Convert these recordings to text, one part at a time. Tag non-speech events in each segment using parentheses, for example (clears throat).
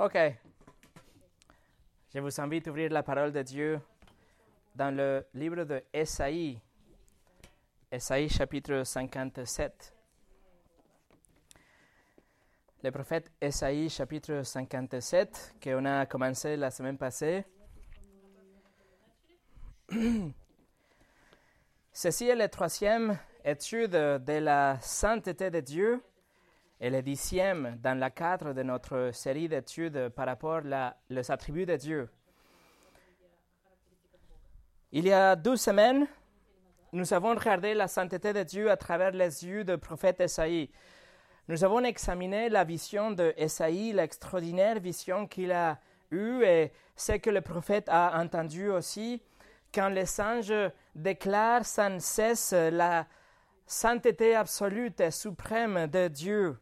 Ok. Je vous invite à ouvrir la parole de Dieu dans le livre de Esaïe. Esaïe chapitre 57. Le prophète Esaïe chapitre 57 qu'on a commencé la semaine passée. (clears throat) Ceci est la troisième étude de la sainteté de Dieu? Et le dixième dans le cadre de notre série d'études par rapport aux attributs de Dieu. Il y a deux semaines, nous avons regardé la sainteté de Dieu à travers les yeux du prophète Esaïe. Nous avons examiné la vision de Esaïe, l'extraordinaire vision qu'il a eue et ce que le prophète a entendu aussi quand les anges déclarent sans cesse la sainteté absolue et suprême de Dieu.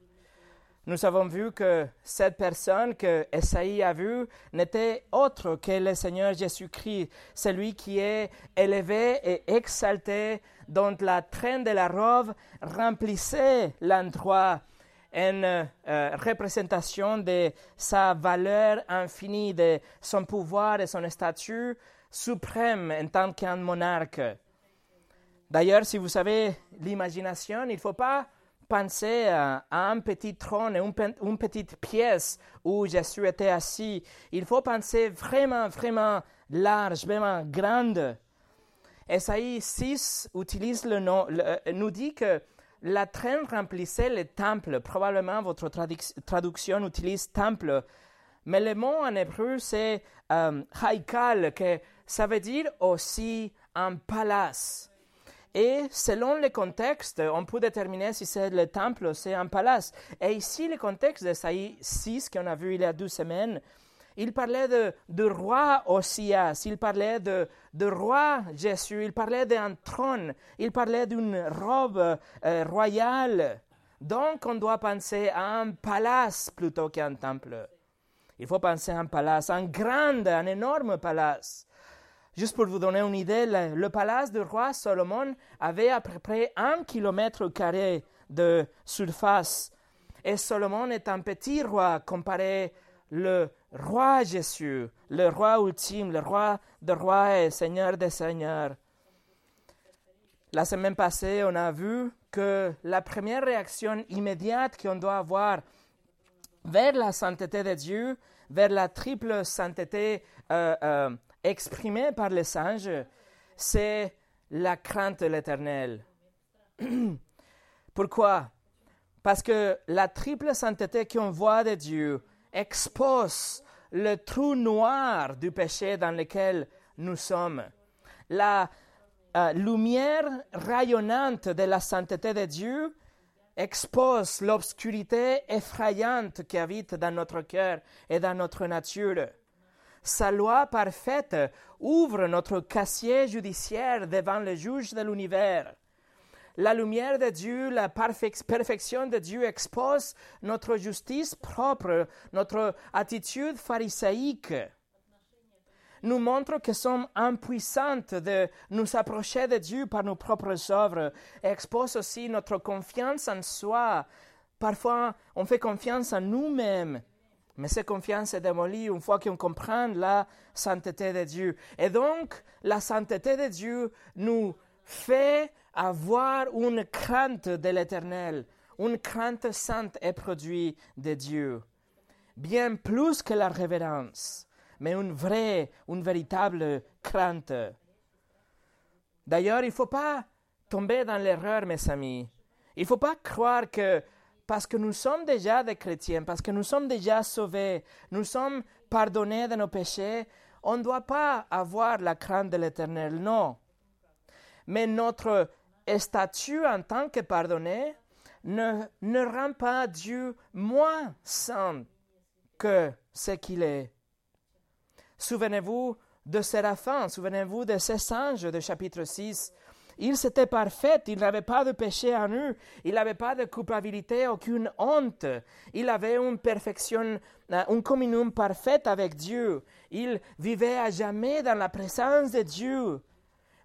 Nous avons vu que cette personne que Esaïe a vue n'était autre que le Seigneur Jésus-Christ, celui qui est élevé et exalté, dont la traîne de la robe remplissait l'endroit, une euh, représentation de sa valeur infinie, de son pouvoir et son statut suprême en tant qu'un monarque. D'ailleurs, si vous avez l'imagination, il ne faut pas penser à, un petit trône, une, petite pièce où Jésus était assis. Il faut penser vraiment, vraiment large, vraiment grande. Esaïe 6 utilise le nom, euh, nous dit que la traîne remplissait le temple. Probablement votre traduction utilise temple. Mais le mot en hébreu, c'est euh, haikal, que ça veut dire aussi un palace. Et selon le contexte, on peut déterminer si c'est le temple ou c'est un palace. Et ici, le contexte de Saïe 6 qu'on a vu il y a deux semaines, il parlait de, roi Osias, il parlait de, roi Jésus, il parlait d'un trône, il parlait d'une robe euh, royale. Donc, on doit penser à un palace plutôt qu'un temple. Il faut penser à un palace, un grand, un énorme palace. Juste pour vous donner une idée, le, palace du roi Salomon avait à peu près un kilomètre carré de surface. Et Salomon est un petit roi comparé le roi Jésus, le roi ultime, le roi de rois et seigneur des seigneurs. La semaine passée, on a vu que la première réaction immédiate qu'on doit avoir vers la sainteté de Dieu, vers la triple sainteté euh, euh, exprimé par les anges, c'est la crainte de l'Éternel. (clears throat) Pourquoi? Parce que la triple sainteté qu'on voit de Dieu expose le trou noir du péché dans lequel nous sommes. La euh, lumière rayonnante de la sainteté de Dieu expose l'obscurité effrayante qui habite dans notre cœur et dans notre nature. Sa loi parfaite ouvre notre casier judiciaire devant le juge de l'univers. La lumière de Dieu, la perfection de Dieu expose notre justice propre, notre attitude pharisaïque. Nous montre que sommes impuissantes de nous approcher de Dieu par nos propres œuvres. expose aussi notre confiance en soi. Parfois, on fait confiance en nous-mêmes mais cette confiance est démolie une fois qu'on comprend la sainteté de Dieu. Et donc, la sainteté de Dieu nous fait avoir une crainte de l'éternel, une crainte sainte et produite de Dieu. Bien plus que la révérence, mais une vraie, une véritable crainte. D'ailleurs, il ne faut pas tomber dans l'erreur, mes amis. Il ne faut pas croire que parce que nous sommes déjà des chrétiens, parce que nous sommes déjà sauvés, nous sommes pardonnés de nos péchés, on ne doit pas avoir la crainte de l'Éternel, non. Mais notre statut en tant que pardonné ne, rend pas Dieu moins saint que ce qu'il est. Souvenez-vous de Séraphin, souvenez-vous de ces anges de chapitre 6 il s'était parfait, il n'avait pas de péché en eux, il n'avait pas de culpabilité, aucune honte. Il avait une perfection, euh, un communion parfaite avec Dieu. Il vivait à jamais dans la présence de Dieu.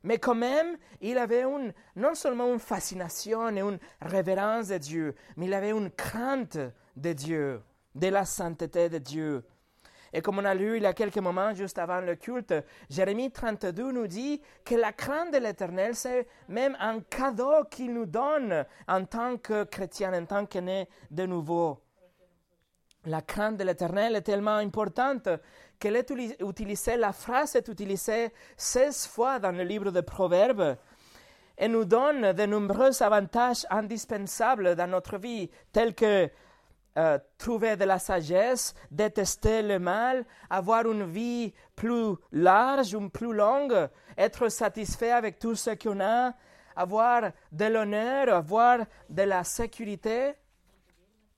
Mais quand même, il avait une, non seulement une fascination et une révérence de Dieu, mais il avait une crainte de Dieu, de la sainteté de Dieu. Et comme on a lu il y a quelques moments juste avant le culte, Jérémie 32 nous dit que la crainte de l'Éternel, c'est même un cadeau qu'il nous donne en tant que chrétien, en tant qu'aîné de nouveau. La crainte de l'Éternel est tellement importante qu'elle est utilisée, la phrase est utilisée 16 fois dans le livre de Proverbes et nous donne de nombreux avantages indispensables dans notre vie, tels que euh, trouver de la sagesse, détester le mal, avoir une vie plus large ou plus longue, être satisfait avec tout ce qu'on a, avoir de l'honneur, avoir de la sécurité.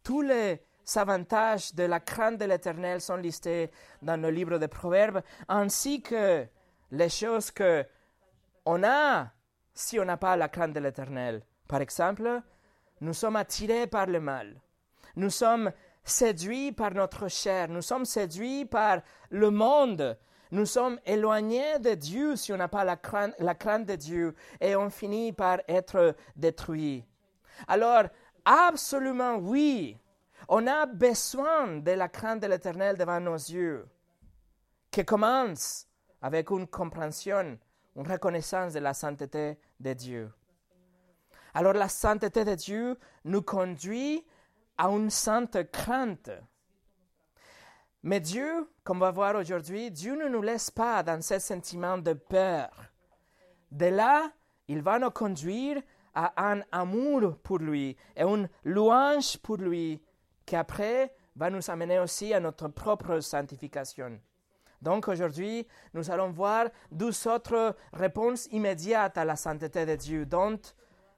Tous les avantages de la crainte de l'Éternel sont listés dans le livre des Proverbes, ainsi que les choses que on a si on n'a pas la crainte de l'Éternel. Par exemple, nous sommes attirés par le mal. Nous sommes séduits par notre chair. Nous sommes séduits par le monde. Nous sommes éloignés de Dieu si on n'a pas la crainte, la crainte de Dieu et on finit par être détruit. Alors, absolument oui, on a besoin de la crainte de l'Éternel devant nos yeux, qui commence avec une compréhension, une reconnaissance de la sainteté de Dieu. Alors la sainteté de Dieu nous conduit à une sainte crainte. Mais Dieu, comme on va voir aujourd'hui, Dieu ne nous laisse pas dans ce sentiment de peur. De là, il va nous conduire à un amour pour lui et une louange pour lui qui après va nous amener aussi à notre propre sanctification. Donc aujourd'hui, nous allons voir deux autres réponses immédiates à la sainteté de Dieu, dont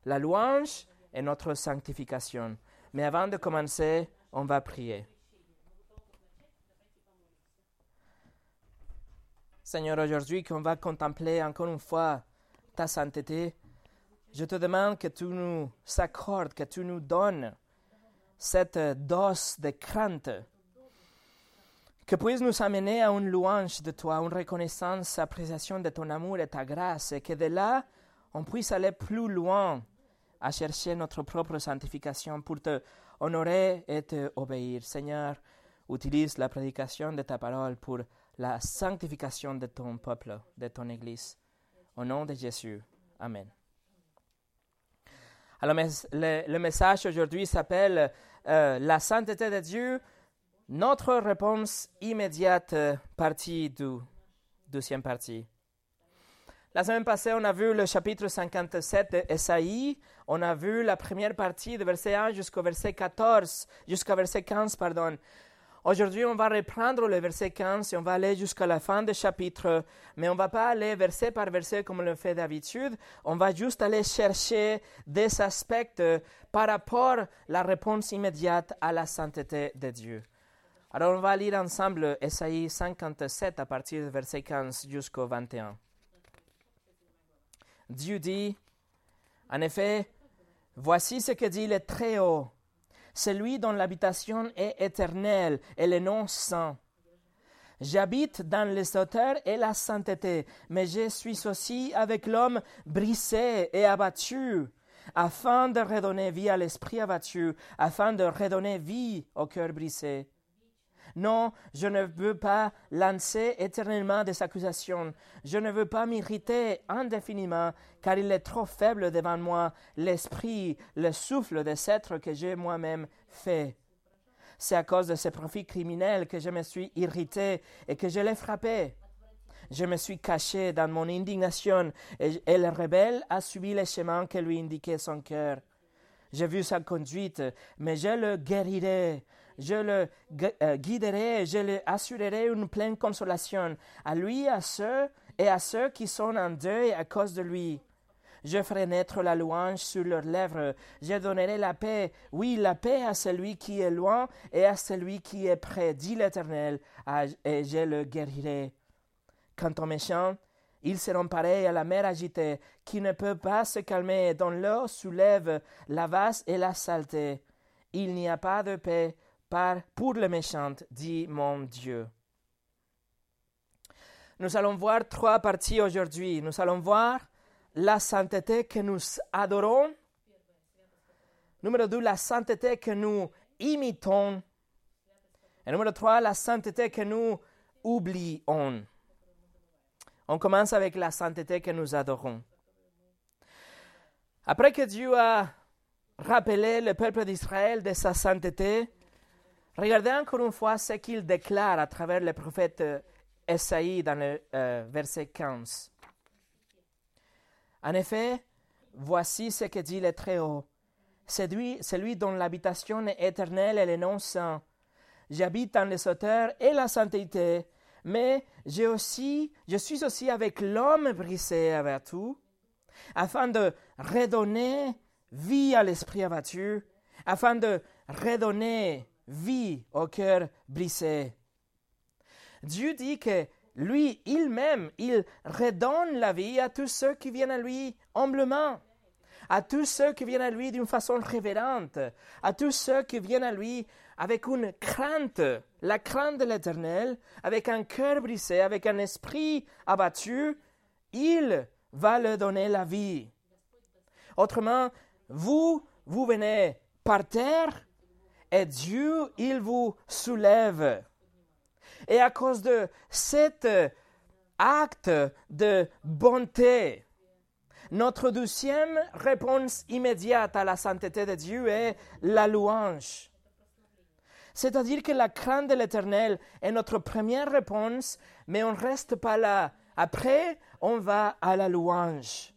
la louange et notre sanctification. Mais avant de commencer, on va prier. Seigneur, aujourd'hui qu'on va contempler encore une fois ta sainteté, je te demande que tu nous accordes, que tu nous donnes cette dose de crainte que puisse nous amener à une louange de toi, une reconnaissance, appréciation de ton amour et ta grâce, et que de là, on puisse aller plus loin à chercher notre propre sanctification pour te honorer et te obéir. Seigneur, utilise la prédication de ta parole pour la sanctification de ton peuple, de ton Église. Au nom de Jésus. Amen. Alors, le, message aujourd'hui s'appelle euh, La sainteté de Dieu notre réponse immédiate, euh, partie du deuxième partie. La semaine passée, on a vu le chapitre 57 d'Esaïe. On a vu la première partie de verset 1 jusqu'au verset 14, jusqu'au verset 15, pardon. Aujourd'hui, on va reprendre le verset 15 et on va aller jusqu'à la fin du chapitre, mais on ne va pas aller verset par verset comme on le fait d'habitude. On va juste aller chercher des aspects par rapport à la réponse immédiate à la sainteté de Dieu. Alors on va lire ensemble Esaïe 57 à partir du verset 15 jusqu'au 21. Dieu dit, en effet, voici ce que dit le Très-Haut, celui dont l'habitation est éternelle et le nom saint. J'habite dans les hauteurs et la sainteté, mais je suis aussi avec l'homme brisé et abattu, afin de redonner vie à l'esprit abattu, afin de redonner vie au cœur brisé non, je ne veux pas lancer éternellement des accusations. Je ne veux pas m'irriter indéfiniment, car il est trop faible devant moi l'esprit, le souffle des êtres que j'ai moi-même fait. C'est à cause de ces profits criminels que je me suis irrité et que je l'ai frappé. Je me suis caché dans mon indignation et, et le rebelle a suivi les chemins que lui indiquait son cœur. J'ai vu sa conduite, mais je le guérirai je le euh, guiderai, je lui assurerai une pleine consolation, à lui à ceux et à ceux qui sont en deuil à cause de lui. Je ferai naître la louange sur leurs lèvres. Je donnerai la paix, oui, la paix à celui qui est loin et à celui qui est près, dit l'Éternel, et je le guérirai. Quant aux méchants, ils seront pareils à la mer agitée, qui ne peut pas se calmer, dont l'eau soulève la vase et la saleté. Il n'y a pas de paix pour les méchants, dit mon Dieu. Nous allons voir trois parties aujourd'hui. Nous allons voir la sainteté que nous adorons. Numéro deux, la sainteté que nous imitons. Et numéro 3, la sainteté que nous oublions. On commence avec la sainteté que nous adorons. Après que Dieu a rappelé le peuple d'Israël de sa sainteté, regardez encore une fois ce qu'il déclare à travers le prophète Esaïe dans le euh, verset 15. En effet, voici ce que dit le Très-Haut. C'est lui, celui dont l'habitation est éternelle et le nom saint. J'habite dans les hauteurs et la sainteté, mais j'ai aussi, je suis aussi avec l'homme brisé avec tout, afin de redonner vie à l'esprit abattu, afin de redonner vie au cœur brisé. Dieu dit que lui, il-même, il redonne la vie à tous ceux qui viennent à lui humblement, à tous ceux qui viennent à lui d'une façon révérente, à tous ceux qui viennent à lui avec une crainte, la crainte de l'Éternel, avec un cœur brisé, avec un esprit abattu, il va leur donner la vie. Autrement, vous, vous venez par terre et Dieu, il vous soulève. Et à cause de cet acte de bonté, notre deuxième réponse immédiate à la sainteté de Dieu est la louange. C'est-à-dire que la crainte de l'Éternel est notre première réponse, mais on ne reste pas là. Après, on va à la louange.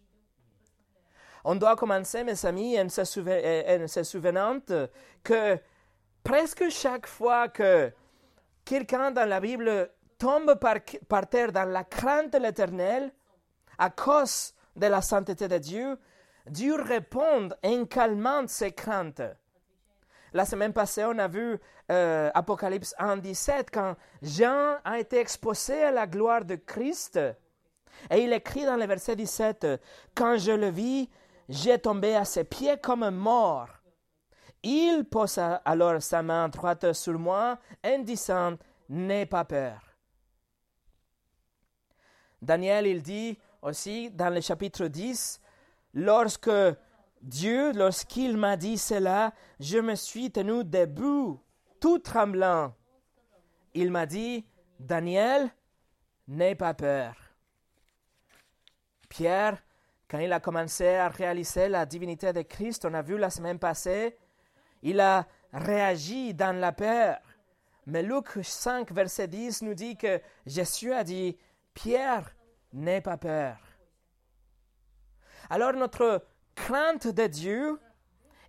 On doit commencer, mes amis, en se, souvenant que presque chaque fois que quelqu'un dans la Bible tombe par, terre dans la crainte de l'Éternel, à cause de la sainteté de Dieu, Dieu répond en calmant ses craintes. La semaine passée, on a vu euh, Apocalypse 1, 17, quand Jean a été exposé à la gloire de Christ. Et il écrit dans le verset 17, Quand je le vis, j'ai tombé à ses pieds comme mort. Il posa alors sa main droite sur moi en disant, N'aie pas peur. Daniel, il dit aussi dans le chapitre 10, lorsque Dieu, lorsqu'il m'a dit cela, je me suis tenu debout, tout tremblant. Il m'a dit, Daniel, n'aie pas peur. Pierre, quand il a commencé à réaliser la divinité de Christ, on a vu la semaine passée, il a réagi dans la peur. Mais Luc 5, verset 10 nous dit que Jésus a dit, Pierre, n'aie pas peur. Alors notre crainte de Dieu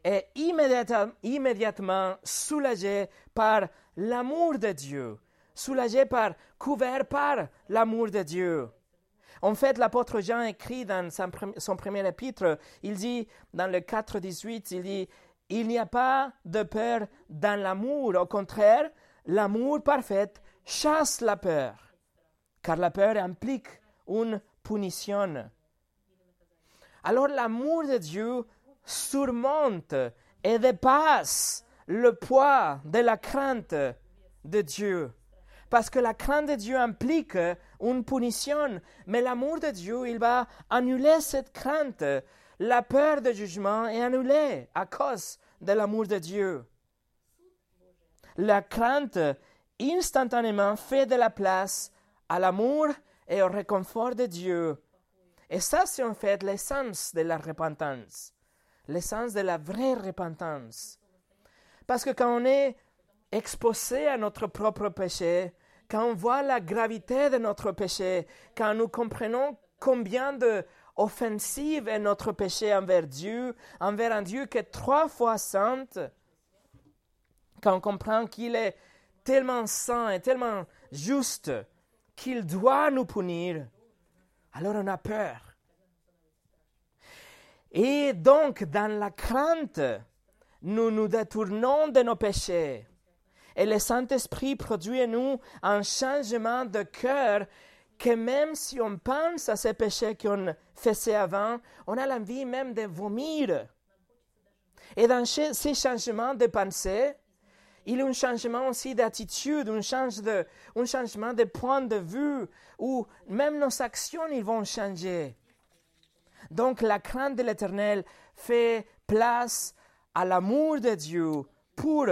est immédiatement, soulagée par l'amour de Dieu, soulagée par, couvert par l'amour de Dieu. En fait, l'apôtre Jean écrit dans son premier épître, il dit, dans le 4, 18, il dit, il n'y a pas de peur dans l'amour. Au contraire, l'amour parfait chasse la peur, car la peur implique une punition. Alors l'amour de Dieu surmonte et dépasse le poids de la crainte de Dieu. Parce que la crainte de Dieu implique une punition, mais l'amour de Dieu, il va annuler cette crainte. La peur de jugement est annulée à cause de l'amour de Dieu. La crainte instantanément fait de la place à l'amour et au réconfort de Dieu et ça, c'est en fait l'essence de la repentance, l'essence de la vraie repentance. Parce que quand on est exposé à notre propre péché, quand on voit la gravité de notre péché, quand nous comprenons combien de offensive est notre péché envers Dieu, envers un Dieu qui est trois fois saint, quand on comprend qu'il est tellement saint et tellement juste qu'il doit nous punir, alors on a peur. Et donc, dans la crainte, nous nous détournons de nos péchés. Et le Saint-Esprit produit en nous un changement de cœur que même si on pense à ces péchés qu'on faisait avant, on a l'envie même de vomir. Et dans ces changements de pensée, il y a un changement aussi d'attitude, un, un changement de point de vue, où même nos actions ils vont changer. Donc la crainte de l'Éternel fait place à l'amour de Dieu pour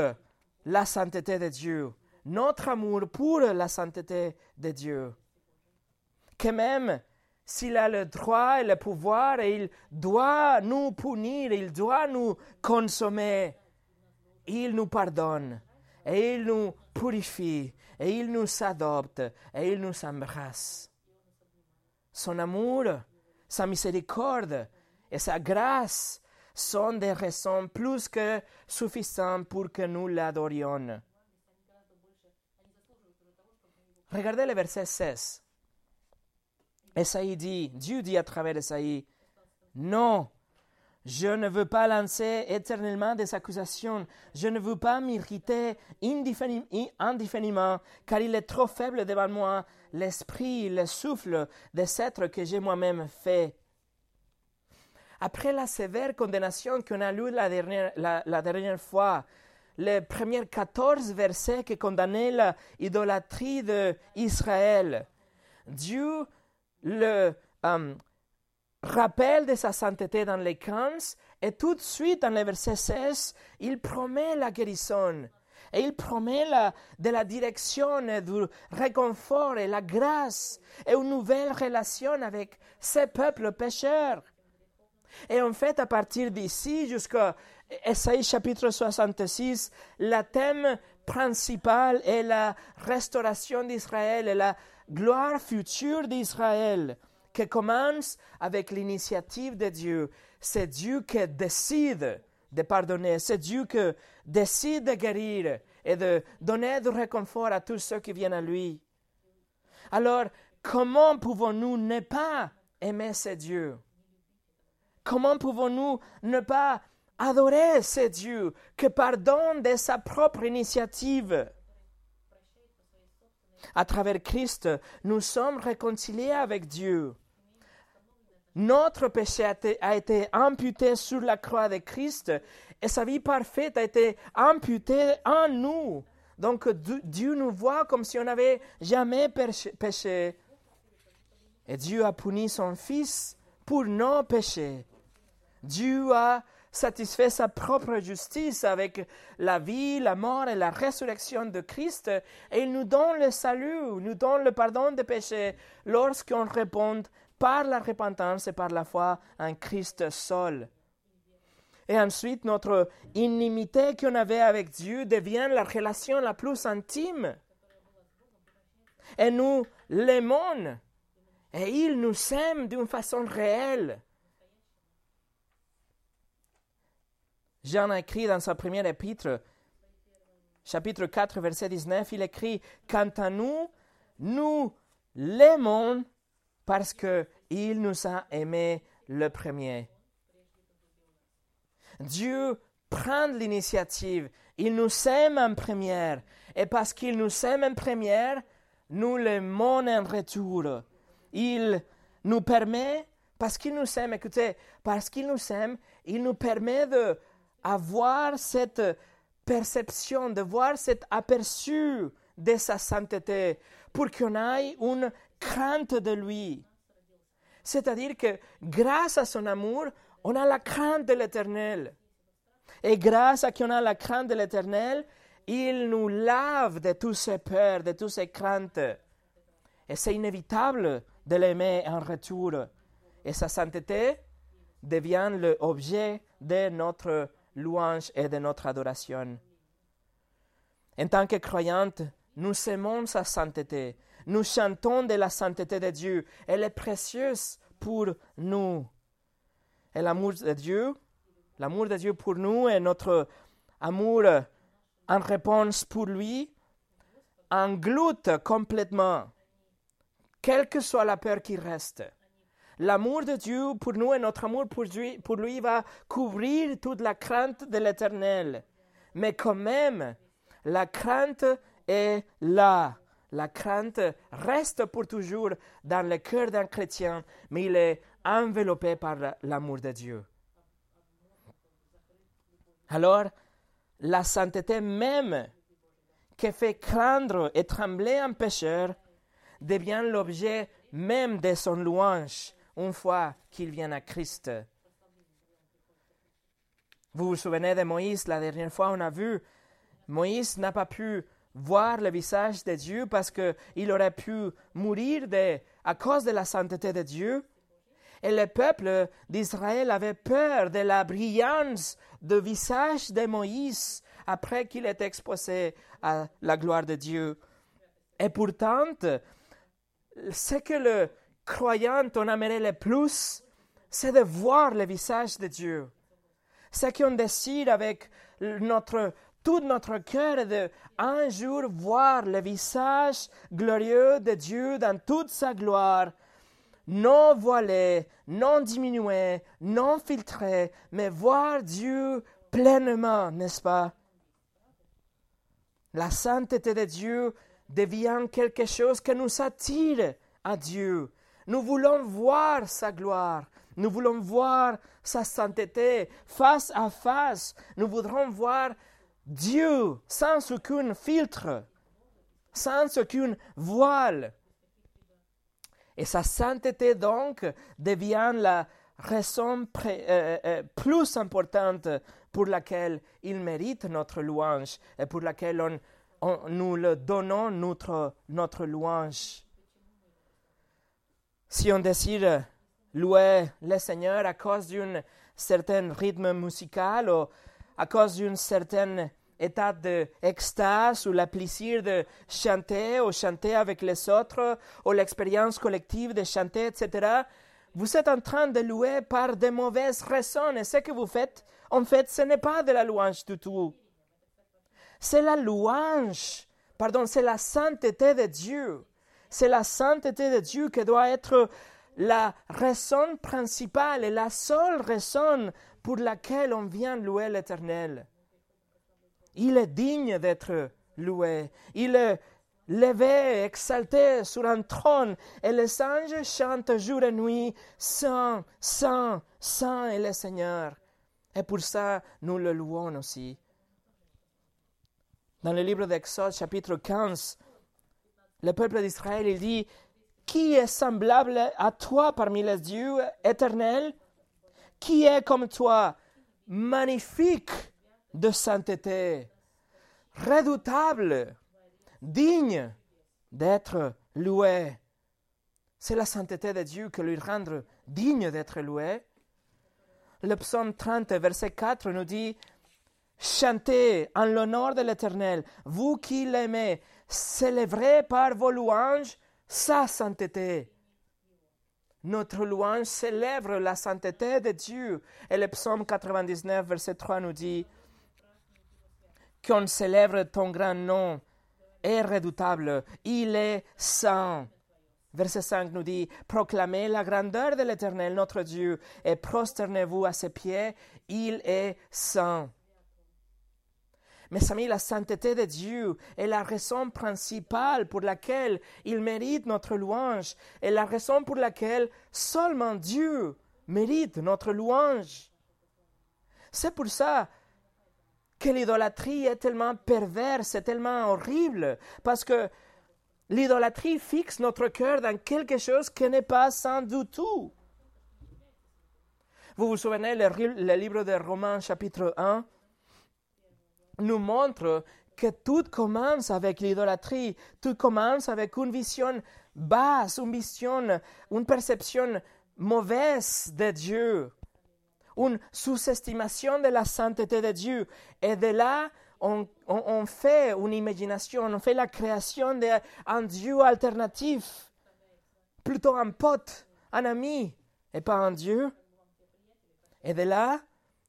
la sainteté de Dieu. notre amour pour la sainteté de Dieu. Que même s'il a le droit et le pouvoir et il doit nous punir, il doit nous consommer, il nous pardonne et il nous purifie et il nous adopte et il nous embrasse. Son amour, sa miséricorde et sa grâce sont des raisons plus que suffisantes pour que nous l'adorions. Regardez le verset 16. Esaïe dit, Dieu dit à travers Esaïe, non, je ne veux pas lancer éternellement des accusations, je ne veux pas m'irriter indéfiniment, car il est trop faible devant moi l'esprit, le souffle des êtres que j'ai moi-même fait. Après la sévère condamnation qu'on a lue la dernière, la, dernière fois, les premiers 14 versets qui condamnaient l'idolâtrie d'Israël, Dieu le euh, rappelle de sa sainteté dans les 15 et tout de suite dans le verset 16, il promet la guérison. Et il promet de la direction, du réconfort et la grâce et une nouvelle relation avec ses peuples pécheurs. Et en fait, à partir d'ici jusqu'à Esaïe chapitre 66, le thème principal est la restauration d'Israël et la gloire future d'Israël, qui commence avec l'initiative de Dieu. C'est Dieu qui décide de pardonner, c'est Dieu qui décide de guérir et de donner du réconfort à tous ceux qui viennent à lui. Alors, comment pouvons-nous ne pas aimer ce Dieu? Comment pouvons-nous ne pas adorer ce Dieu qui pardonne de sa propre initiative? À travers Christ, nous sommes réconciliés avec Dieu. Notre péché a été, amputé sur la croix de Christ et sa vie parfaite a été amputée en nous. Donc Dieu nous voit comme si on n'avait jamais péché. Et Dieu a puni son Fils pour nos péchés. Dieu a satisfait sa propre justice avec la vie, la mort et la résurrection de Christ, et il nous donne le salut, nous donne le pardon des péchés lorsqu'on répond par la repentance et par la foi en Christ seul. Et ensuite, notre inimité qu'on avait avec Dieu devient la relation la plus intime. Et nous l'aimons. Et il nous aime d'une façon réelle. Jean a écrit dans sa première épître, chapitre 4, verset 19, il écrit Quant à nous, nous l'aimons parce qu'il nous a aimés le premier. Dieu prend l'initiative, il nous aime en première, et parce qu'il nous aime en première, nous l'aimons en retour. Il nous permet, parce qu'il nous aime, écoutez, parce qu'il nous aime, il nous permet de avoir cette perception, de voir cet aperçu de sa sainteté, pour qu'on ait une crainte de lui. C'est-à-dire que grâce à son amour, on a la crainte de l'Éternel. Et grâce à qu'on a la crainte de l'Éternel, il nous lave de toutes ses peurs, de toutes ses craintes. Et c'est inévitable de l'aimer en retour. Et sa sainteté devient l'objet de notre louange et de notre adoration. En tant que croyante, nous aimons sa sainteté. Nous chantons de la sainteté de Dieu. Elle est précieuse pour nous. Et l'amour de Dieu, l'amour de Dieu pour nous et notre amour en réponse pour lui engloute complètement, quelle que soit la peur qui reste. L'amour de Dieu pour nous et notre amour pour lui, pour lui va couvrir toute la crainte de l'éternel. Mais quand même, la crainte est là. La crainte reste pour toujours dans le cœur d'un chrétien, mais il est enveloppé par l'amour de Dieu. Alors, la sainteté même qui fait craindre et trembler un pécheur devient l'objet même de son louange une fois qu'il vient à Christ. Vous vous souvenez de Moïse, la dernière fois on a vu, Moïse n'a pas pu voir le visage de Dieu parce qu'il aurait pu mourir de, à cause de la sainteté de Dieu. Et le peuple d'Israël avait peur de la brillance du visage de Moïse après qu'il ait exposé à la gloire de Dieu. Et pourtant, ce que le croyant en aimerait le plus, c'est de voir le visage de Dieu. Ce qu'on décide avec notre, tout notre cœur est de un jour voir le visage glorieux de Dieu dans toute sa gloire, non voilé, non diminué, non filtré, mais voir Dieu pleinement, n'est-ce pas? La sainteté de Dieu devient quelque chose qui nous attire à Dieu. Nous voulons voir sa gloire. Nous voulons voir sa sainteté face à face. Nous voudrons voir Dieu sans aucun filtre, sans aucune voile. Et sa sainteté donc devient la raison euh, euh, plus importante pour laquelle il mérite notre louange et pour laquelle nous le donnons notre, notre louange. Si on décide louer le Seigneur à cause d'un certain rythme musical ou à cause d'un certain état d'extase ou le plaisir de chanter ou chanter avec les autres ou l'expérience collective de chanter, etc., vous êtes en train de louer par de mauvaises raisons et ce que vous faites, en fait, ce n'est pas de la louange du tout. C'est la louange, pardon, c'est la sainteté de Dieu. C'est la sainteté de Dieu qui doit être la raison principale et la seule raison pour laquelle on vient louer l'Éternel. Il est digne d'être loué. Il est levé, exalté sur un trône, et les anges chantent jour et nuit, Saint, Saint, Saint est le Seigneur. Et pour ça, nous le louons aussi. Dans le livre d'Exode, chapitre 15, le peuple d'Israël, il dit, Qui est semblable à toi parmi les dieux éternels? Qui est comme toi, magnifique de sainteté, redoutable, digne d'être loué. C'est la sainteté de Dieu qui lui rend digne d'être loué. Le psaume 30, verset 4 nous dit Chantez en l'honneur de l'Éternel, vous qui l'aimez, célébrez par vos louanges sa sainteté. Notre louange célèbre la sainteté de Dieu. Et le psaume 99, verset 3 nous dit Qu'on célèbre ton grand nom est redoutable, il est saint. Verset 5 nous dit Proclamez la grandeur de l'Éternel, notre Dieu, et prosternez-vous à ses pieds, il est saint. Mes amis, la sainteté de Dieu est la raison principale pour laquelle il mérite notre louange et la raison pour laquelle seulement Dieu mérite notre louange. C'est pour ça que l'idolâtrie est tellement perverse, et tellement horrible, parce que l'idolâtrie fixe notre cœur dans quelque chose qui n'est pas saint du tout. Vous vous souvenez le, le livre de Romains chapitre 1 nous montre que tout commence avec l'idolâtrie, tout commence avec une vision basse, une vision, une perception mauvaise de Dieu, une sous-estimation de la sainteté de Dieu. Et de là, on, on, fait une imagination, on fait la création d'un Dieu alternatif, plutôt un pote, un ami, et pas un Dieu. Et de là,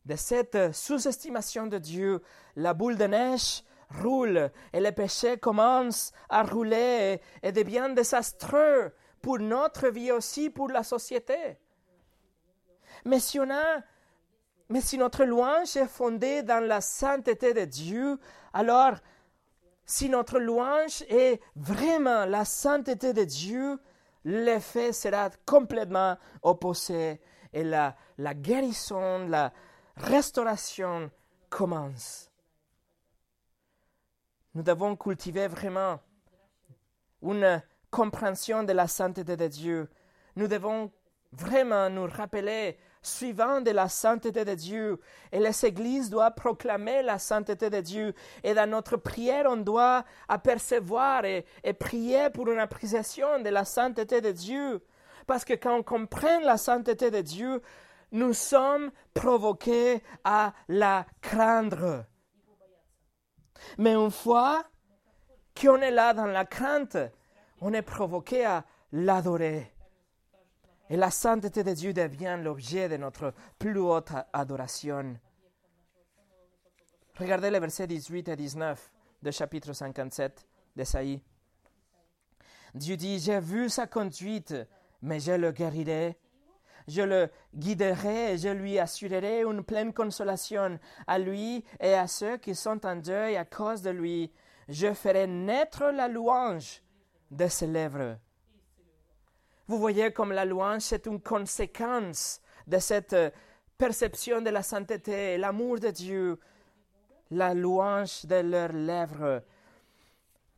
de cette sous-estimation de Dieu, la boule de neige roule et le péché commence à rouler et, devient désastreux pour notre vie aussi, pour la société. Mais si on a mais si notre louange est fondée dans la sainteté de Dieu, alors si notre louange est vraiment la sainteté de Dieu, l'effet sera complètement opposé et la, la guérison, la, restauration commence. Nous devons cultiver vraiment une compréhension de la sainteté de Dieu. Nous devons vraiment nous rappeler suivant de la sainteté de Dieu. Et les églises doivent proclamer la sainteté de Dieu. Et dans notre prière, on doit apercevoir et, et prier pour une appréciation de la sainteté de Dieu. Parce que quand on comprend la sainteté de Dieu, nous sommes provoqués à la craindre. Mais une fois qu'on est là dans la crainte, on est provoqué à l'adorer. Et la sainteté de Dieu devient l'objet de notre plus haute adoration. Regardez les versets 18 et 19 du chapitre 57 d'Esaïe. Dieu dit, j'ai vu sa conduite, mais je le guérirai. Je le guiderai je lui assurerai une pleine consolation à lui et à ceux qui sont en deuil à cause de lui. Je ferai naître la louange de ses lèvres. Vous voyez comme la louange, c'est une conséquence de cette perception de la sainteté, l'amour de Dieu, la louange de leurs lèvres.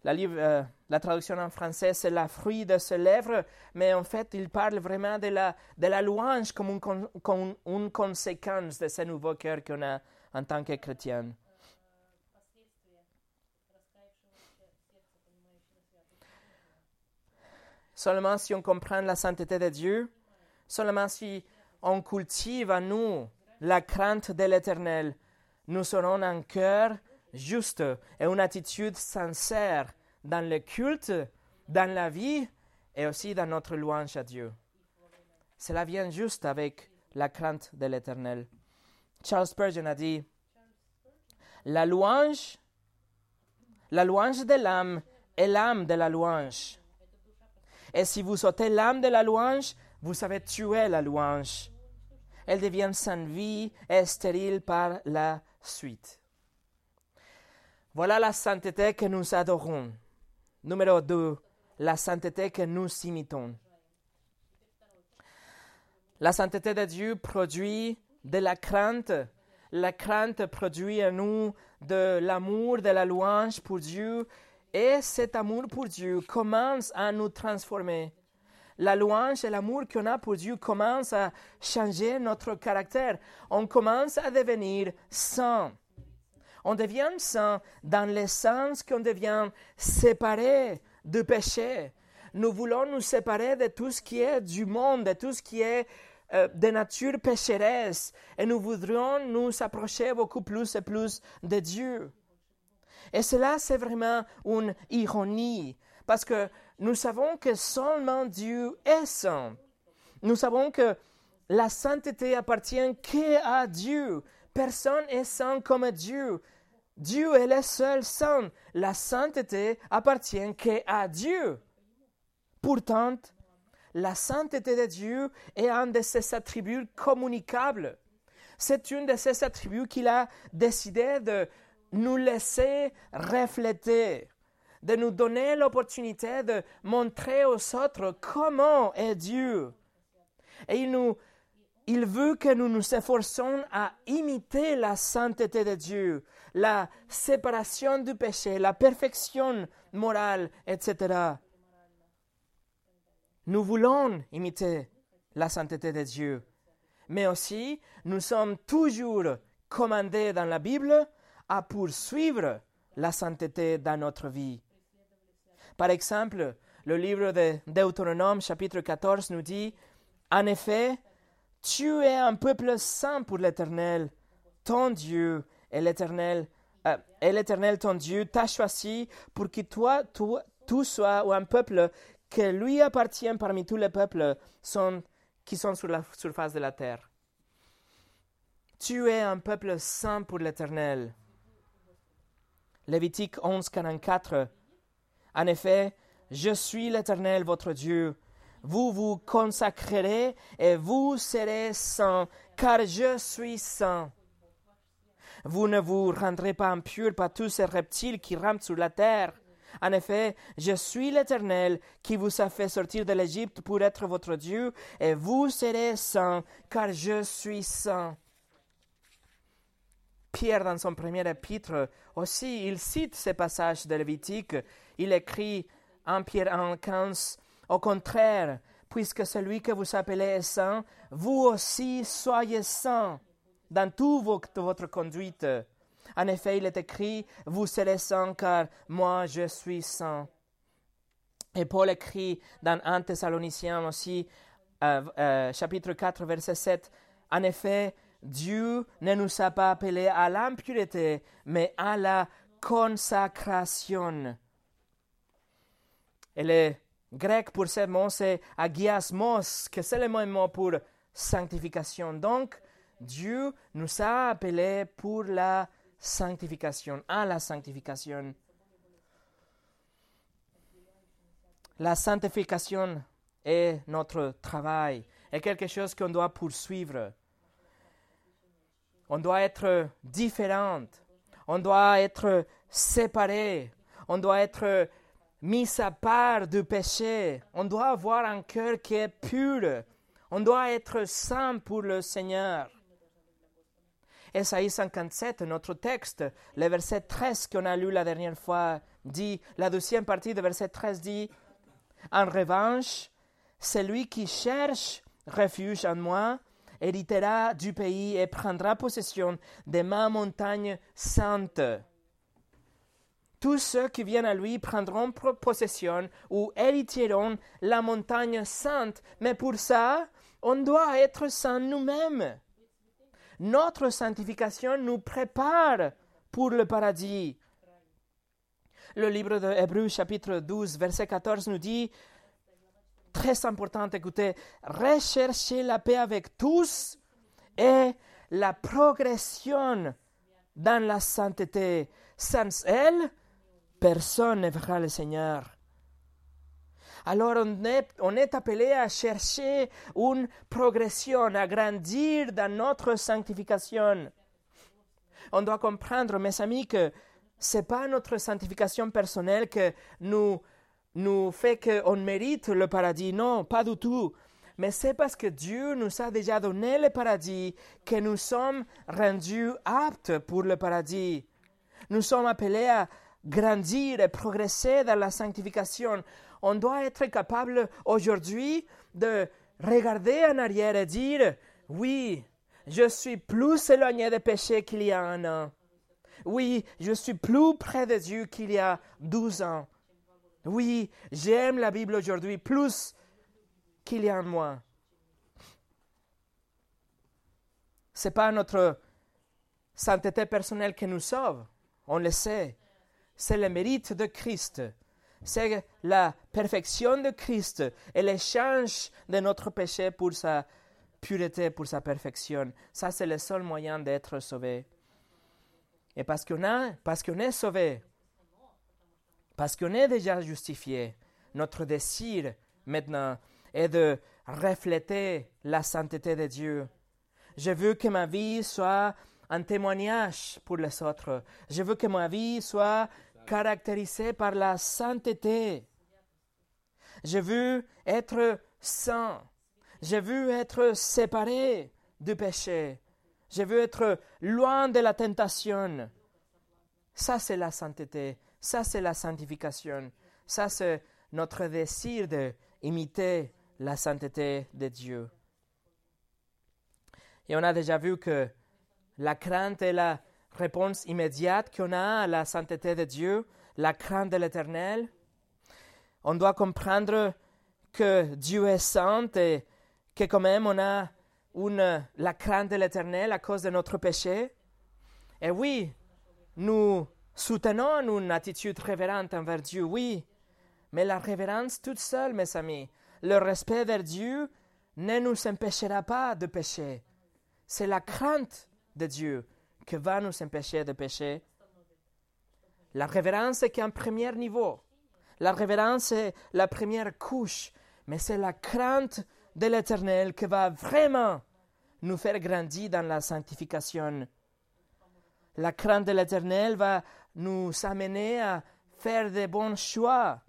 La, euh, la traduction en français, c'est la fruit de ses lèvres, mais en fait, il parle vraiment de la, louange comme une, comme une conséquence de ce nouveau cœur qu'on a en tant que chrétien. Seulement si on comprend la sainteté de Dieu, seulement si on cultive en nous la crainte de l'Éternel, nous aurons un cœur juste et une attitude sincère dans le culte, dans la vie et aussi dans notre louange à Dieu. Cela vient juste avec la crainte de l'Éternel. Charles Spurgeon a dit, la louange, la louange de l'âme est l'âme de la louange. Et si vous ôtez l'âme de la louange, vous avez tué la louange. Elle devient sans vie et stérile par la suite. Voilà la sainteté que nous adorons. Numéro 2, la sainteté que nous imitons. La sainteté de Dieu produit de la crainte. La crainte produit en nous de l'amour, de la louange pour Dieu et cet amour pour Dieu commence à nous transformer. La louange et l'amour qu'on a pour Dieu commencent à changer notre caractère. On commence à devenir saint. On devient saint dans le sens qu'on devient séparé du péché. Nous voulons nous séparer de tout ce qui est du monde, de tout ce qui est euh, de nature pécheresse, et nous voudrions nous approcher beaucoup plus et plus de Dieu. Et cela, c'est vraiment une ironie, parce que nous savons que seulement Dieu est saint. Nous savons que la sainteté appartient qu'à Dieu. Personne n'est saint comme Dieu. Dieu est le seul saint. La sainteté appartient qu'à Dieu. Pourtant, la sainteté de Dieu est un de ses attributs communicables. C'est une de ses attributs qu'il a décidé de nous laisser refléter, de nous donner l'opportunité de montrer aux autres comment est Dieu. Et il, nous, il veut que nous nous efforçons à imiter la sainteté de Dieu, la séparation du péché, la perfection morale, etc. Nous voulons imiter la sainteté de Dieu, mais aussi nous sommes toujours commandés dans la Bible à poursuivre la sainteté dans notre vie. Par exemple, le livre de Deutéronome chapitre 14 nous dit, En effet, tu es un peuple saint pour l'Éternel, ton Dieu, et l'Éternel, euh, et l'Éternel ton Dieu t'a choisi pour que toi, toi, tu sois un peuple que lui appartient parmi tous les peuples qui sont sur la surface de la terre. Tu es un peuple saint pour l'Éternel. Lévitique 11, 44. En effet, je suis l'Éternel votre Dieu. Vous vous consacrerez et vous serez saints, car je suis saint. Vous ne vous rendrez pas impurs par tous ces reptiles qui rampent sur la terre. En effet, je suis l'Éternel qui vous a fait sortir de l'Égypte pour être votre Dieu, et vous serez saints, car je suis saint. Pierre, dans son premier épître, aussi, il cite ces passages de Lévitique. Il écrit en Pierre 1, 15, Au contraire, puisque celui que vous appelez est saint, vous aussi soyez saints dans toute votre conduite. En effet, il est écrit, vous serez saints car moi je suis saint. Et Paul écrit dans 1 Thessaloniciens aussi, euh, euh, chapitre 4, verset 7, En effet, Dieu ne nous a pas appelés à l'impureté, mais à la consacration. Et le grec pour ce mot, c'est agiasmos, que c'est le même mot pour sanctification. Donc, Dieu nous a appelés pour la sanctification, à la sanctification. La sanctification est notre travail, est quelque chose qu'on doit poursuivre. On doit être différent, on doit être séparé, on doit être mis à part du péché, on doit avoir un cœur qui est pur, on doit être saint pour le Seigneur. Esaïe 57, notre texte, le verset 13 qu'on a lu la dernière fois, dit, la deuxième partie du verset 13 dit, En revanche, celui qui cherche refuge en moi héritera du pays et prendra possession de ma montagne sainte. Tous ceux qui viennent à lui prendront possession ou hériteront la montagne sainte, mais pour ça, on doit être saint nous-mêmes notre sanctification nous prépare pour le paradis. Le livre de Hébreux chapitre 12 verset 14 nous dit, très important, écoutez, recherchez la paix avec tous et la progression dans la sainteté. Sans elle, personne ne verra le Seigneur. Alors on est, appelé à chercher une progression, à grandir dans notre sanctification. On doit comprendre, mes amis, que ce n'est pas notre sanctification personnelle que nous, nous fait qu'on mérite le paradis. Non, pas du tout. Mais c'est parce que Dieu nous a déjà donné le paradis que nous sommes rendus aptes pour le paradis. Nous sommes appelés à grandir et progresser dans la sanctification on doit être capable aujourd'hui de regarder en arrière et dire, oui, je suis plus éloigné des péchés qu'il y a un an. Oui, je suis plus près de Dieu qu'il y a douze ans. Oui, j'aime la Bible aujourd'hui plus qu'il y a un mois. Ce n'est pas notre sainteté personnelle qui nous sauve, on le sait. C'est le mérite de Christ c'est la perfection de Christ et l'échange de notre péché pour sa pureté, pour sa perfection. Ça, c'est le seul moyen d'être sauvé. Et parce qu'on a, parce qu'on est sauvé, parce qu'on est déjà justifié, notre désir maintenant est de refléter la sainteté de Dieu. Je veux que ma vie soit un témoignage pour les autres. Je veux que ma vie soit caractérisé par la sainteté. Je veux être saint. Je veux être séparé du péché. Je veux être loin de la tentation. Ça, c'est la sainteté. Ça, c'est la sanctification. Ça, c'est notre désir d'imiter la sainteté de Dieu. Et on a déjà vu que la crainte et la réponse immédiate qu'on a à la sainteté de Dieu, la crainte de l'Éternel. On doit comprendre que Dieu est saint et que quand même on a une, la crainte de l'Éternel à cause de notre péché. Et oui, nous soutenons une attitude révérente envers Dieu, oui, mais la révérence toute seule, mes amis, le respect vers Dieu ne nous empêchera pas de pécher. C'est la crainte de Dieu que va nous empêcher de pécher. La révérence est qu'un premier niveau. La révérence est la première couche, mais c'est la crainte de l'Éternel qui va vraiment nous faire grandir dans la sanctification. La crainte de l'Éternel va nous amener à faire de bons choix,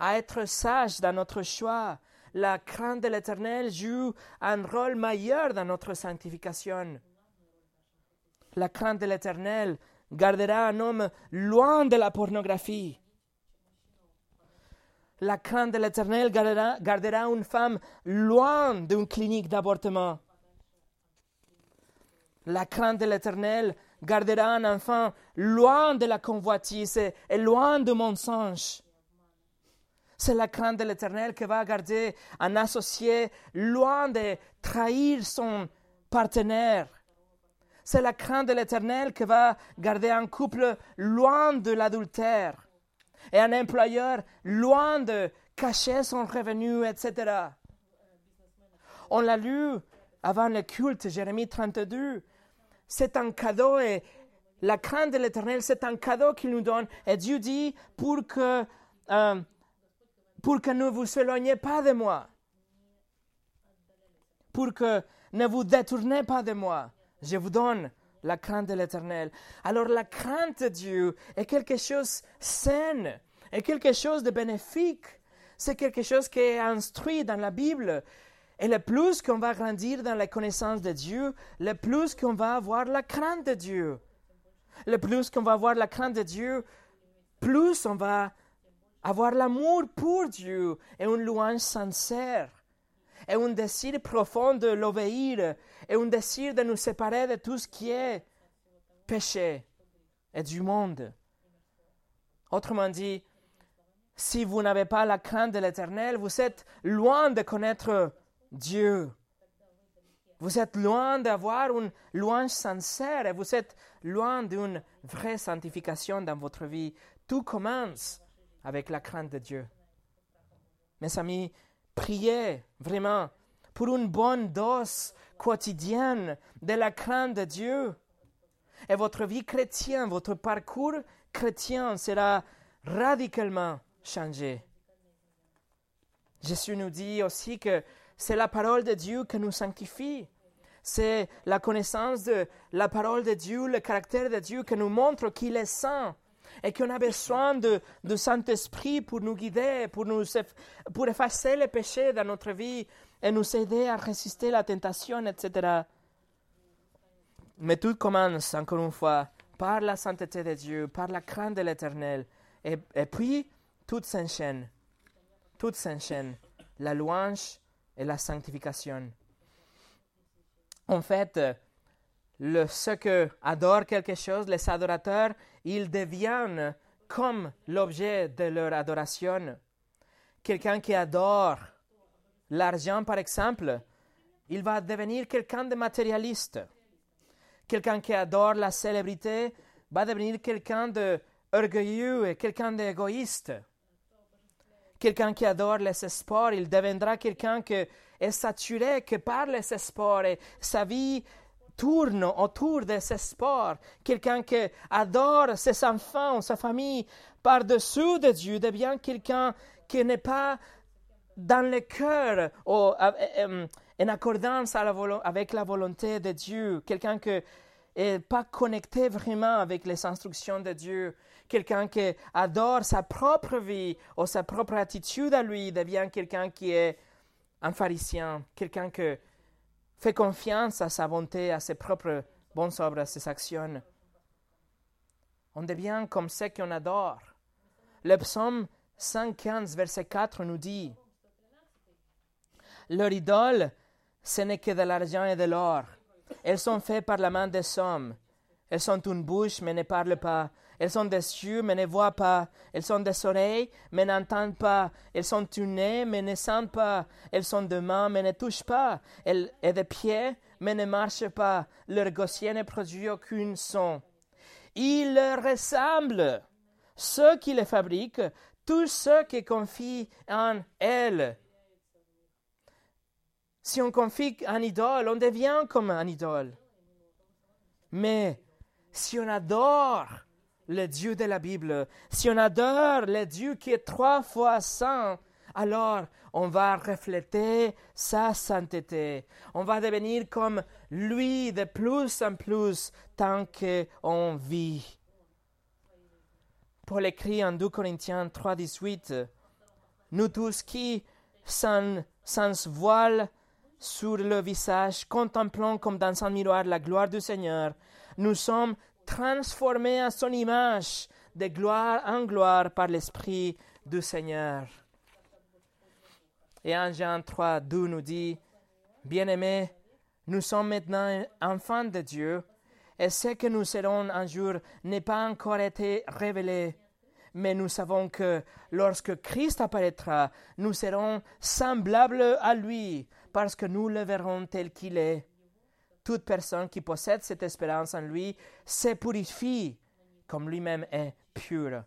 à être sages dans notre choix. La crainte de l'Éternel joue un rôle majeur dans notre sanctification la crainte de l'Éternel gardera un homme loin de la pornographie. La crainte de l'Éternel gardera, une femme loin d'une clinique d'avortement. La crainte de l'Éternel gardera un enfant loin de la convoitise et, et loin du mensonge. C'est la crainte de l'Éternel qui va garder un associé loin de trahir son partenaire. C'est la crainte de l'Éternel qui va garder un couple loin de l'adultère et un employeur loin de cacher son revenu, etc. On l'a lu avant le culte, Jérémie 32. C'est un cadeau et la crainte de l'Éternel, c'est un cadeau qu'il nous donne. Et Dieu dit pour que, euh, pour que ne vous éloignez pas de moi, pour que ne vous détournez pas de moi, je vous donne la crainte de l'Éternel. Alors la crainte de Dieu est quelque chose de sain, est quelque chose de bénéfique. C'est quelque chose qui est instruit dans la Bible. Et le plus qu'on va grandir dans la connaissance de Dieu, le plus qu'on va avoir la crainte de Dieu. Le plus qu'on va avoir la crainte de Dieu, plus on va avoir l'amour pour Dieu et une louange sincère et un désir profond de l'obéir et un désir de nous séparer de tout ce qui est péché et du monde. Autrement dit, si vous n'avez pas la crainte de l'Éternel, vous êtes loin de connaître Dieu. Vous êtes loin d'avoir une louange sincère et vous êtes loin d'une vraie sanctification dans votre vie. Tout commence avec la crainte de Dieu. Mes amis, priez vraiment pour une bonne dose quotidienne de la crainte de Dieu. Et votre vie chrétienne, votre parcours chrétien sera radicalement changé. Jésus nous dit aussi que c'est la parole de Dieu qui nous sanctifie. C'est la connaissance de la parole de Dieu, le caractère de Dieu qui nous montre qu'il est saint et qu'on a besoin de, de Saint-Esprit pour nous guider, pour, nous, pour effacer les péchés dans notre vie et nous aider à résister à la tentation, etc. Mais tout commence, encore une fois, par la sainteté de Dieu, par la crainte de l'Éternel. Et, et puis, tout s'enchaîne. Tout s'enchaîne. La louange et la sanctification. En fait, le, ceux qui adorent quelque chose, les adorateurs, ils deviennent comme l'objet de leur adoration. Quelqu'un qui adore l'argent, par exemple, il va devenir quelqu'un de matérialiste. Quelqu'un qui adore la célébrité va devenir quelqu'un de orgueilleux et quelqu'un d'égoïste. Quelqu'un qui adore les sports, il deviendra quelqu'un qui est saturé que par les sports et sa vie tourne autour de ce sport, quelqu'un qui adore ses enfants, sa famille, par-dessous de Dieu, devient quelqu'un qui n'est pas dans le cœur ou en accordance avec la volonté de Dieu, quelqu'un qui n'est pas connecté vraiment avec les instructions de Dieu, quelqu'un qui adore sa propre vie ou sa propre attitude à lui, devient quelqu'un qui est un pharisien, quelqu'un qui fait confiance à sa bonté, à ses propres bonnes œuvres, à ses actions. On devient comme ceux qu'on adore. Le psaume 115, verset 4 nous dit Leur idole, ce n'est que de l'argent et de l'or. Elles sont faites par la main des hommes. Elles sont une bouche, mais ne parlent pas. Elles sont des yeux, mais ne voient pas. Elles sont des oreilles, mais n'entendent pas. Elles sont une nez, mais ne sentent pas. Elles sont des mains, mais ne touchent pas. Elles et des pieds, mais ne marchent pas. Leur gossier ne produit aucun son. Ils leur ressemblent. Ceux qui les fabriquent, tous ceux qui confient en elles. Si on confie en idole, on devient comme un idole. Mais si on adore le Dieu de la Bible, si on adore le Dieu qui est trois fois saint, alors on va refléter sa sainteté. On va devenir comme lui de plus en plus tant qu'on vit. Paul écrit en 2 Corinthiens 3, 18 Nous tous qui, sans, sans voile sur le visage, contemplons comme dans un miroir la gloire du Seigneur, nous sommes transformé à son image de gloire en gloire par l'Esprit du Seigneur. Et 1 Jean 3, 2 nous dit, Bien-aimés, nous sommes maintenant enfants de Dieu, et ce que nous serons un jour n'est pas encore été révélé. Mais nous savons que lorsque Christ apparaîtra, nous serons semblables à lui, parce que nous le verrons tel qu'il est. Toute personne qui possède cette espérance en lui se purifie comme lui-même est pur.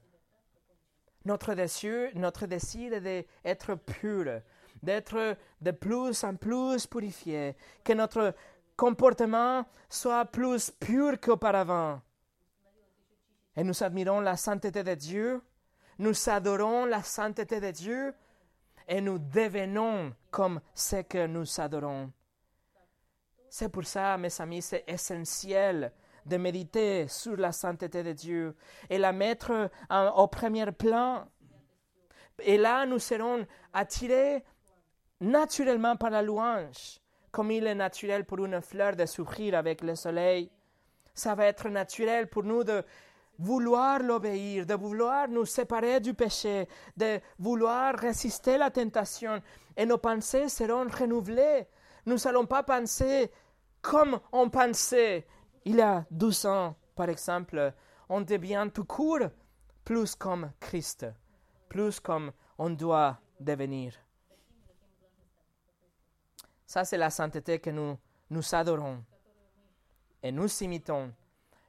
Notre désir, notre désir est d'être pur, d'être de plus en plus purifié, que notre comportement soit plus pur qu'auparavant. Et nous admirons la sainteté de Dieu, nous adorons la sainteté de Dieu, et nous devenons comme ce que nous adorons. C'est pour ça, mes amis, c'est essentiel de méditer sur la sainteté de Dieu et la mettre au premier plan. Et là, nous serons attirés naturellement par la louange, comme il est naturel pour une fleur de souffrir avec le soleil. Ça va être naturel pour nous de vouloir l'obéir, de vouloir nous séparer du péché, de vouloir résister la tentation. Et nos pensées seront renouvelées. Nous n'allons pas penser comme on pensait il y a douze ans, par exemple. On devient tout court plus comme Christ, plus comme on doit devenir. Ça, c'est la sainteté que nous, nous adorons et nous imitons.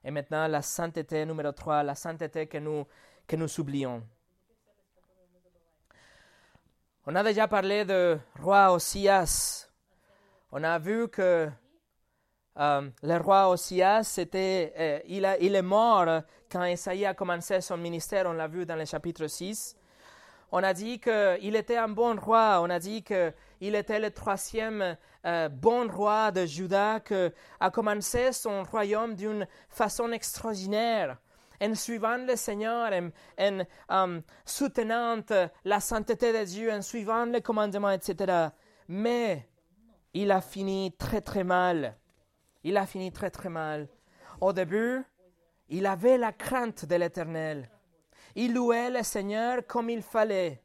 Et maintenant, la sainteté numéro 3, la sainteté que nous, que nous oublions. On a déjà parlé de roi Osias. On a vu que euh, le roi Osias, euh, il, il, est mort quand Esaïe a commencé son ministère, on l'a vu dans le chapitre 6. On a dit qu'il était un bon roi, on a dit qu'il était le troisième euh, bon roi de Juda, qui a commencé son royaume d'une façon extraordinaire, en suivant le Seigneur, en, en soutenant la sainteté de Dieu, en suivant les commandements, etc. Mais il a fini très très mal. Il a fini très très mal. Au début, il avait la crainte de l'Éternel. Il louait le Seigneur comme il fallait.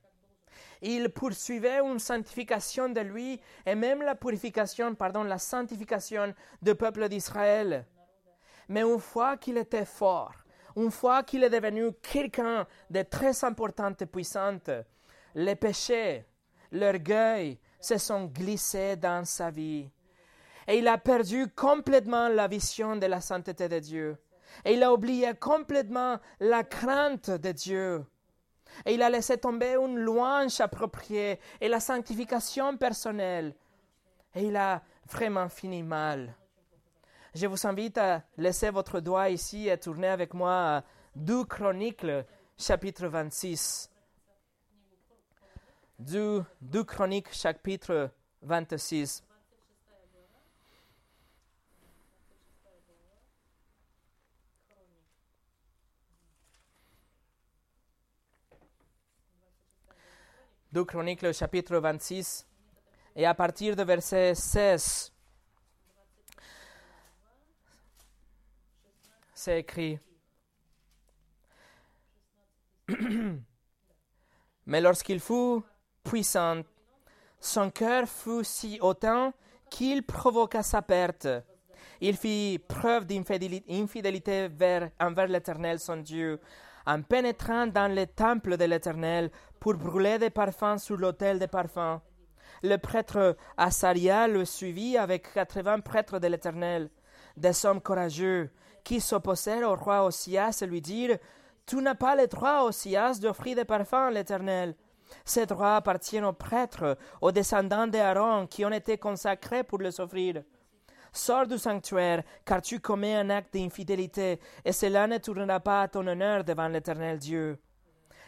Il poursuivait une sanctification de lui et même la purification, pardon, la sanctification du peuple d'Israël. Mais une fois qu'il était fort, une fois qu'il est devenu quelqu'un de très important et puissant, les péchés, l'orgueil se sont glissés dans sa vie. Et il a perdu complètement la vision de la sainteté de Dieu. Et il a oublié complètement la crainte de Dieu. Et il a laissé tomber une louange appropriée et la sanctification personnelle. Et il a vraiment fini mal. Je vous invite à laisser votre doigt ici et tourner avec moi à 2 Chroniques, chapitre 26. 2, 2 Chroniques, chapitre 26. Chronique, Chroniques, chapitre 26, et à partir de verset 16, c'est écrit. (clears throat) Mais lorsqu'il fut son cœur fut si hautain qu'il provoqua sa perte. Il fit preuve d'infidélité envers l'Éternel son Dieu, en pénétrant dans le temple de l'Éternel pour brûler des parfums sur l'autel des parfums. Le prêtre Asaria le suivit avec quatre-vingts prêtres de l'Éternel, des hommes courageux, qui s'opposèrent au roi Osias et lui dirent Tu n'as pas le droit, Osias, d'offrir des parfums à l'Éternel. Ces droits appartiennent aux prêtres, aux descendants d'Aaron, qui ont été consacrés pour les offrir. Sors du sanctuaire, car tu commets un acte d'infidélité, et cela ne tournera pas à ton honneur devant l'Éternel Dieu.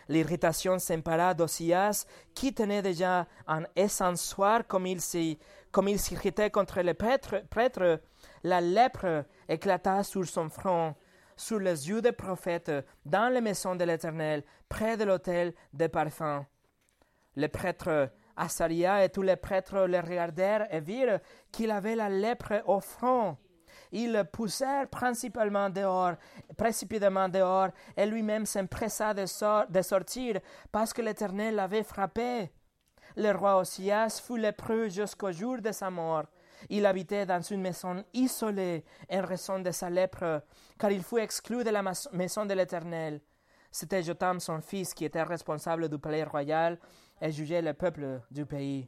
L'irritation s'empara d'Osias, qui tenait déjà un essensoir comme il s'irritait contre les prêtres, La lèpre éclata sur son front, sur les yeux des prophètes, dans les maisons de l'Éternel, près de l'autel des parfums. Les prêtres Asaria et tous les prêtres le regardèrent et virent qu'il avait la lèpre au front. Ils le poussèrent principalement dehors, précipitamment dehors, et lui-même s'empressa de, de sortir parce que l'Éternel l'avait frappé. le roi Osias fut lépreux jusqu'au jour de sa mort. Il habitait dans une maison isolée en raison de sa lèpre, car il fut exclu de la maison de l'Éternel. C'était Jotam, son fils, qui était responsable du palais royal et jugeait le peuple du pays.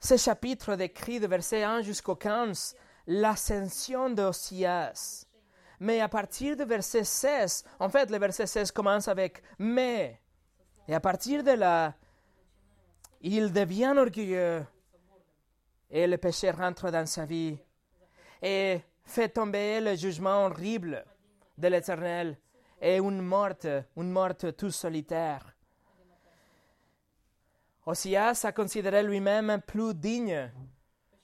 Ce chapitre décrit de verset 1 jusqu'au 15 l'ascension d'Osias. Mais à partir du verset 16, en fait, le verset 16 commence avec mais. Et à partir de là, il devient orgueilleux et le péché rentre dans sa vie et fait tomber le jugement horrible de l'Éternel et une morte, une morte tout solitaire. Osias a considéré lui-même plus digne,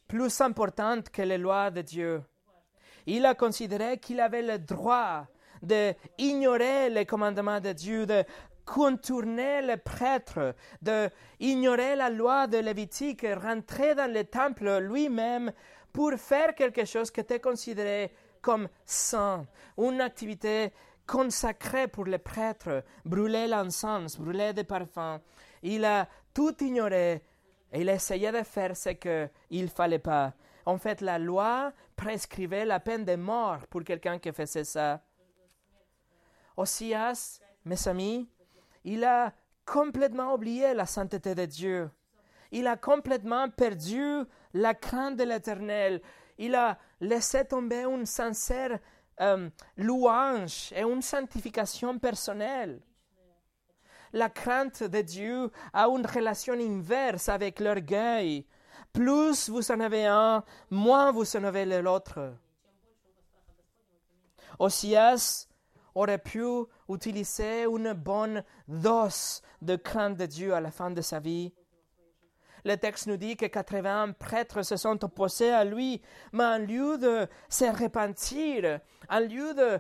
plus importante que les lois de Dieu. Il a considéré qu'il avait le droit d'ignorer les commandements de Dieu, de contourner le prêtre, de ignorer la loi de Lévitique, rentrer dans le temple lui-même pour faire quelque chose qui était considéré comme saint, une activité consacrée pour les prêtres, brûler l'encens, brûler des parfums. Il a tout ignoré et il essayait de faire ce qu'il ne fallait pas. En fait, la loi prescrivait la peine de mort pour quelqu'un qui faisait ça. Osias, mes amis, il a complètement oublié la sainteté de Dieu. Il a complètement perdu la crainte de l'Éternel. Il a laissé tomber une sincère euh, louange et une sanctification personnelle. La crainte de Dieu a une relation inverse avec l'orgueil. Plus vous en avez un, moins vous en avez l'autre. Osias aurait pu utiliser une bonne dose de crainte de Dieu à la fin de sa vie. Le texte nous dit que 80 prêtres se sont opposés à lui, mais en lieu de se repentir, en lieu de euh,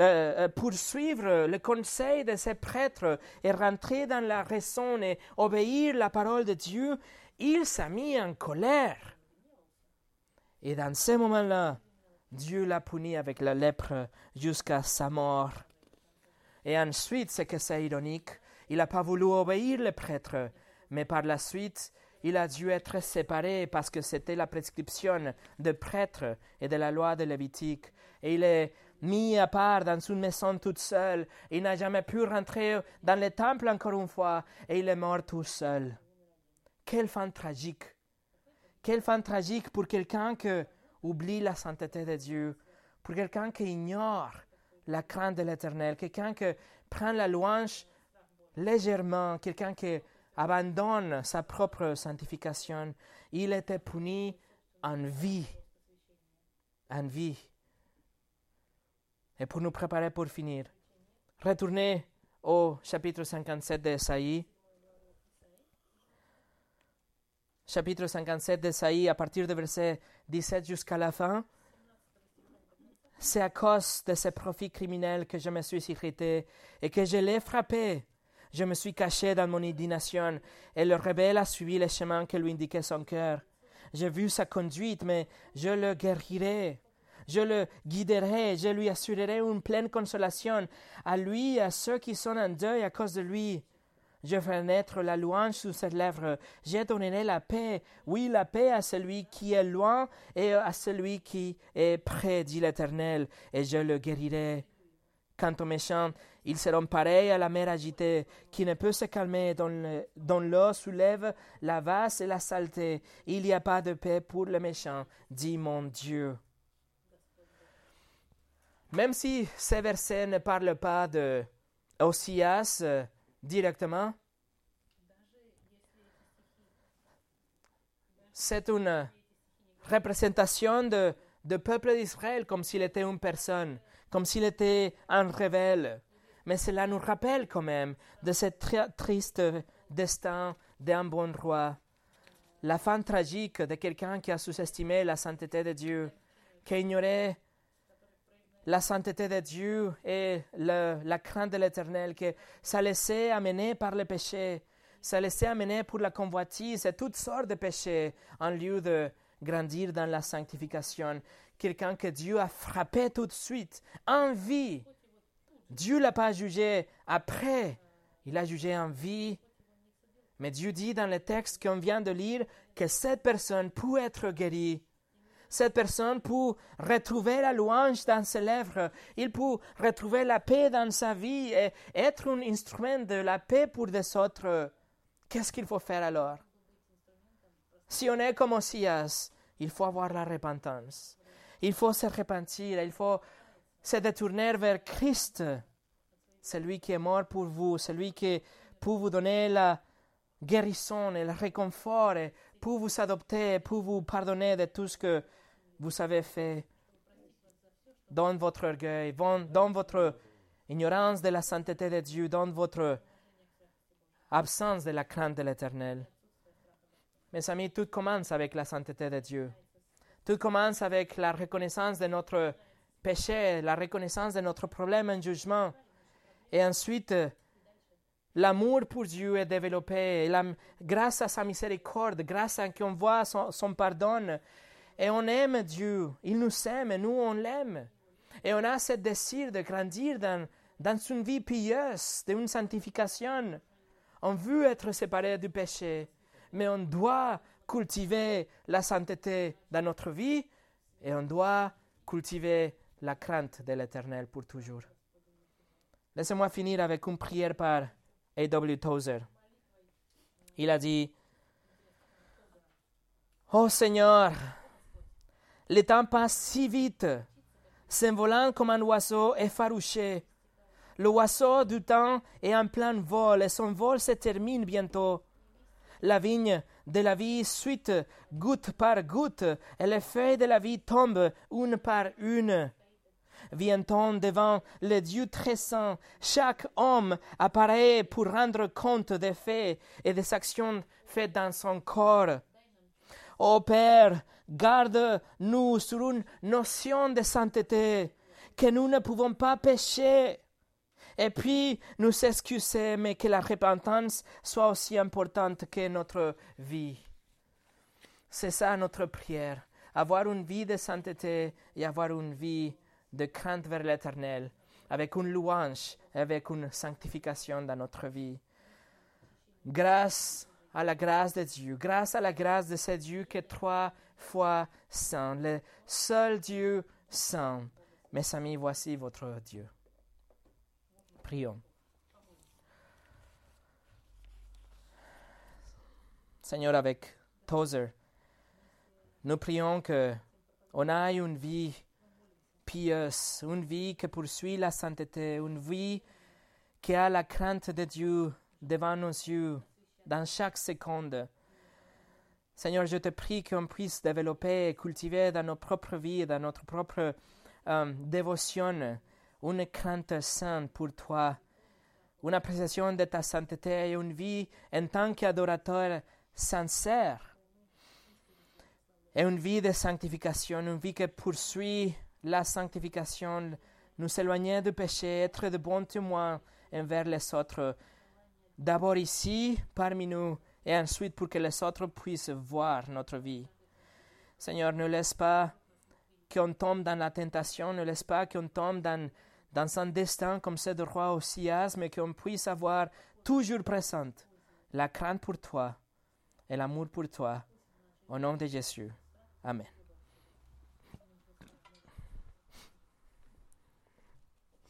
euh, poursuivre le conseil de ces prêtres et rentrer dans la raison et obéir la parole de Dieu, il s'est mis en colère. Et dans ce moment-là, Dieu l'a puni avec la lèpre jusqu'à sa mort. Et ensuite, ce que c'est ironique, il n'a pas voulu obéir le prêtre, mais par la suite, il a dû être séparé parce que c'était la prescription de prêtre et de la loi de Lévitique. Et il est mis à part dans une maison toute seule. Il n'a jamais pu rentrer dans le temple encore une fois et il est mort tout seul. Quelle fin tragique! Quelle fin tragique pour quelqu'un qui oublie la sainteté de Dieu, pour quelqu'un qui ignore la crainte de l'Éternel, quelqu'un qui prend la louange légèrement, quelqu'un qui abandonne sa propre sanctification, il était puni en vie. En vie. Et pour nous préparer pour finir, retournez au chapitre 57 d'Esaïe. Chapitre 57 d'Esaïe, à partir du verset 17 jusqu'à la fin. C'est à cause de ces profits criminels que je me suis irrité et que je l'ai frappé. Je me suis caché dans mon indignation, et le rebelle a suivi le chemin que lui indiquait son cœur. J'ai vu sa conduite, mais je le guérirai. Je le guiderai, je lui assurerai une pleine consolation, à lui et à ceux qui sont en deuil à cause de lui. Je ferai naître la louange sous ses lèvres. Je donnerai la paix, oui, la paix à celui qui est loin et à celui qui est près, dit l'Éternel, et je le guérirai. Quant aux méchants, ils seront pareils à la mer agitée, qui ne peut se calmer, dont l'eau soulève la vase et la saleté. Il n'y a pas de paix pour les méchants, dit mon Dieu. Même si ces versets ne parlent pas de Osias euh, directement, c'est une représentation de, de peuple d'Israël comme s'il était une personne comme s'il était un rebelle. Mais cela nous rappelle quand même de ce triste destin d'un bon roi. La fin tragique de quelqu'un qui a sous-estimé la sainteté de Dieu, qui ignorait la sainteté de Dieu et la crainte de l'Éternel, que ça laissait amener par le péché, ça laissait amener pour la convoitise et toutes sortes de péchés en lieu de grandir dans la sanctification quelqu'un que Dieu a frappé tout de suite, en vie. Dieu l'a pas jugé après, il a jugé en vie Mais Dieu dit dans le texte qu'on vient de lire que cette personne peut être guérie. Cette personne peut retrouver la louange dans ses lèvres. Il peut retrouver la paix dans sa vie et être un instrument de la paix pour les autres. Qu'est-ce qu'il faut faire alors? Si on est comme Osias, il faut avoir la repentance. Il faut se repentir, il faut se détourner vers Christ, celui qui est mort pour vous, celui qui peut vous donner la guérison et le réconfort, pour vous adopter, pour vous pardonner de tout ce que vous avez fait dans votre orgueil, dans votre ignorance de la sainteté de Dieu, dans votre absence de la crainte de l'Éternel. Mes amis, tout commence avec la sainteté de Dieu. Tout commence avec la reconnaissance de notre péché, la reconnaissance de notre problème en jugement. Et ensuite, l'amour pour Dieu est développé. La, grâce à sa miséricorde, grâce à qu'on voit son, son, pardon. Et on aime Dieu. Il nous aime et nous, on l'aime. Et on a ce désir de grandir dans, dans une vie pieuse, d'une sanctification. On veut être séparé du péché, mais on doit cultiver la sainteté dans notre vie et on doit cultiver la crainte de l'Éternel pour toujours. Laissez-moi finir avec une prière par A.W. Tozer. Il a dit Oh Seigneur, le temps passe si vite, s'envolant comme un oiseau effarouché. Le oiseau du temps est en plein vol et son vol se termine bientôt. La vigne de la vie suite goutte par goutte et les feuilles de la vie tombent une par une. Vient-on devant le Dieu très saint, chaque homme apparaît pour rendre compte des faits et des actions faites dans son corps. Ô Père, garde-nous sur une notion de sainteté, que nous ne pouvons pas pécher. Et puis nous excuser, mais que la repentance soit aussi importante que notre vie. C'est ça notre prière, avoir une vie de sainteté et avoir une vie de crainte vers l'Éternel, avec une louange avec une sanctification dans notre vie. Grâce à la grâce de Dieu, grâce à la grâce de ce Dieu qui est trois fois saint, le seul Dieu saint. Mes amis, voici votre Dieu. Prions. Seigneur, avec Tozer, nous prions que on ait une vie pieuse, une vie qui poursuit la sainteté, une vie qui a la crainte de Dieu devant nos yeux dans chaque seconde. Seigneur, je te prie qu'on puisse développer et cultiver dans nos propres vies, dans notre propre euh, dévotion, une crainte sainte pour toi, une appréciation de ta sainteté et une vie en tant qu'adorateur sincère, et une vie de sanctification, une vie qui poursuit la sanctification, nous éloigner du péché, être de bons témoins envers les autres, d'abord ici, parmi nous, et ensuite pour que les autres puissent voir notre vie. Seigneur, ne laisse pas qu'on tombe dans la tentation, ne laisse pas qu'on tombe dans, dans un destin comme ce de roi Osias, mais qu'on puisse avoir toujours présente la crainte pour toi et l'amour pour toi. Au nom de Jésus. Amen.